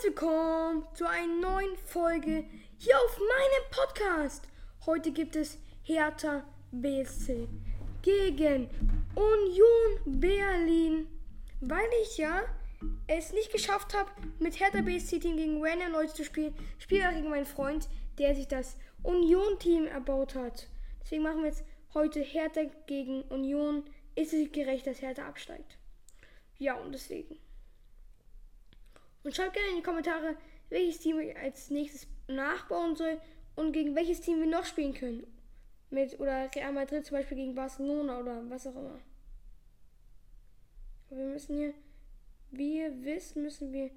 herzlich willkommen zu einer neuen Folge hier auf meinem Podcast. Heute gibt es Hertha BSC gegen Union Berlin, weil ich ja es nicht geschafft habe, mit Hertha BSC Team gegen random Leute zu spielen. Spiele gegen meinen Freund, der sich das Union Team erbaut hat. Deswegen machen wir jetzt heute Hertha gegen Union. Ist es gerecht, dass Hertha absteigt? Ja, und deswegen. Und schreibt gerne in die Kommentare, welches Team ich als nächstes nachbauen soll und gegen welches Team wir noch spielen können. Mit oder Real Madrid zum Beispiel gegen Barcelona oder was auch immer. wir müssen hier, wie ihr wisst, müssen wir.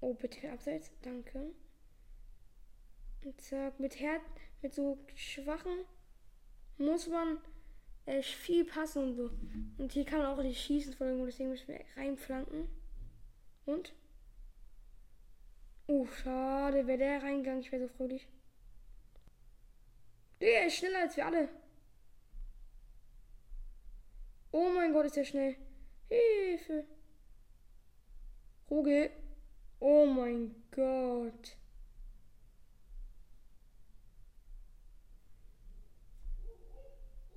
Oh, bitte abseits. Danke. Und zack, mit Her mit so schwachen muss man äh, viel passen und so. Und hier kann man auch nicht schießen von irgendwo, deswegen müssen wir reinflanken. Und? Schade, wäre der reingegangen, ich wäre so fröhlich. Der ist schneller als wir alle. Oh mein Gott, ist der schnell. Hilfe. Ruge. Oh mein Gott.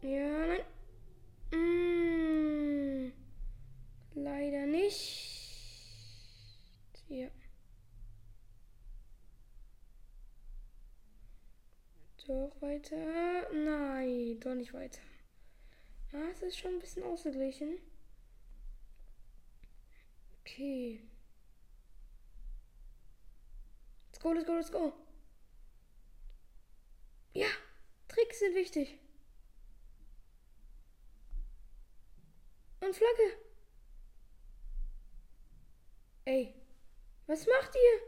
Ja, nein. Mm, leider nicht. Ja. Doch weiter. Nein, doch nicht weiter. Ah, es ist schon ein bisschen ausgeglichen. Okay. Let's go, let's go, let's go. Ja, Tricks sind wichtig. Und Flagge. Ey, was macht ihr?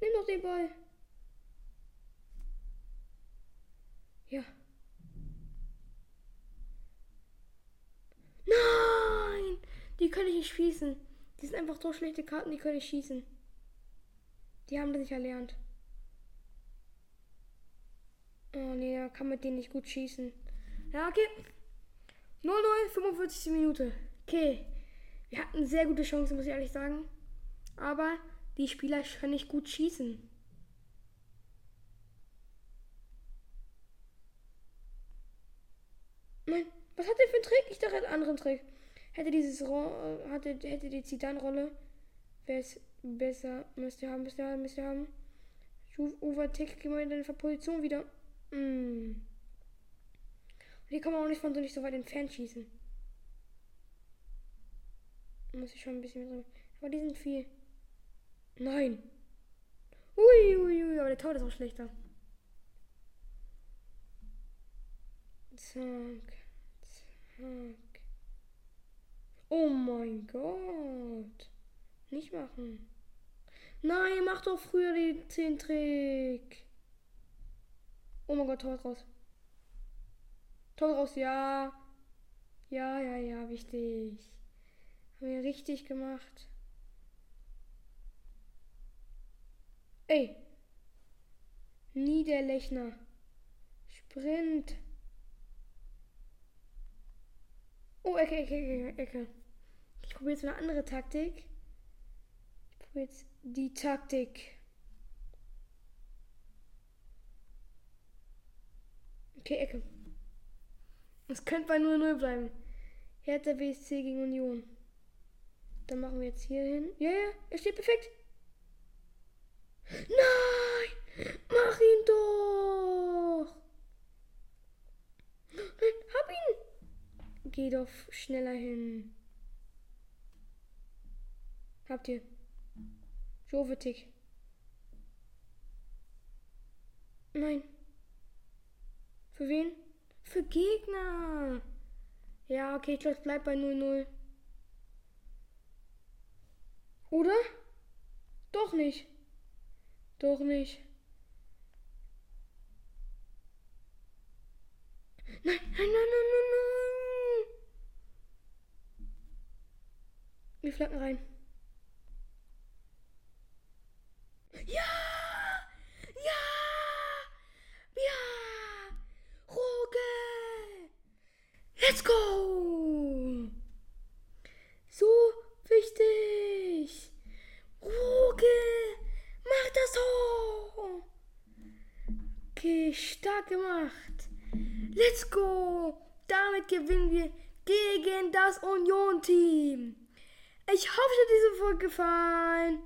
Nimm doch den Ball. Ja. Nein! Die können ich nicht schießen. Die sind einfach so schlechte Karten, die können ich schießen. Die haben das nicht erlernt. Oh nee, da kann man den nicht gut schießen. Ja, okay. 0-0, 45. Minute. Okay. Wir hatten sehr gute Chancen, muss ich ehrlich sagen. Aber die Spieler können nicht gut schießen. Nein, was hat der für einen Trick? Ich dachte, einen anderen Trick. Hätte dieses Ro hatte, hätte die Zitan-Rolle, wäre es besser. Müsst ihr haben, müsst ihr haben, müsst ihr haben. Overtick, gehen wir in deine Position wieder. Mm. Hier kann man auch nicht von so nicht so weit entfernt schießen. Muss ich schon ein bisschen mehr drin. Aber die sind viel. Nein. Ui, ui, ui, aber der Tor ist auch schlechter. Zack. Zack. Oh mein Gott. Nicht machen. Nein, mach doch früher den 10 Trick. Oh mein Gott, Tor raus. Tor raus, ja. Ja, ja, ja, wichtig. Haben wir richtig gemacht. Ey. Niederlechner. Sprint. Ecke, Ecke, Ecke, Ecke. Ich probiere jetzt eine andere Taktik. Ich probiere jetzt die Taktik. Okay, Ecke. Es könnte bei 0-0 bleiben. Hertha BSC gegen Union. Dann machen wir jetzt hier hin. Ja, ja, er steht perfekt. Nein! Mach ihn doch! Nein, hab ihn! Geh doch schneller hin. Habt ihr? Jovetik. Nein. Für wen? Für Gegner. Ja, okay, ich glaube, es bleibt bei 0-0. Oder? Doch nicht. Doch nicht. Nein, nein, nein, nein, nein, nein. Flanken rein. Ja! Ja! Ja! Ruge! Let's go! So wichtig! Ruge! Mach das hoch! Okay, stark gemacht. Let's go! Damit gewinnen wir gegen das Union-Team. Ich hoffe, es hat diese Folge gefallen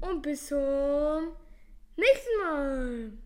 und bis zum nächsten Mal.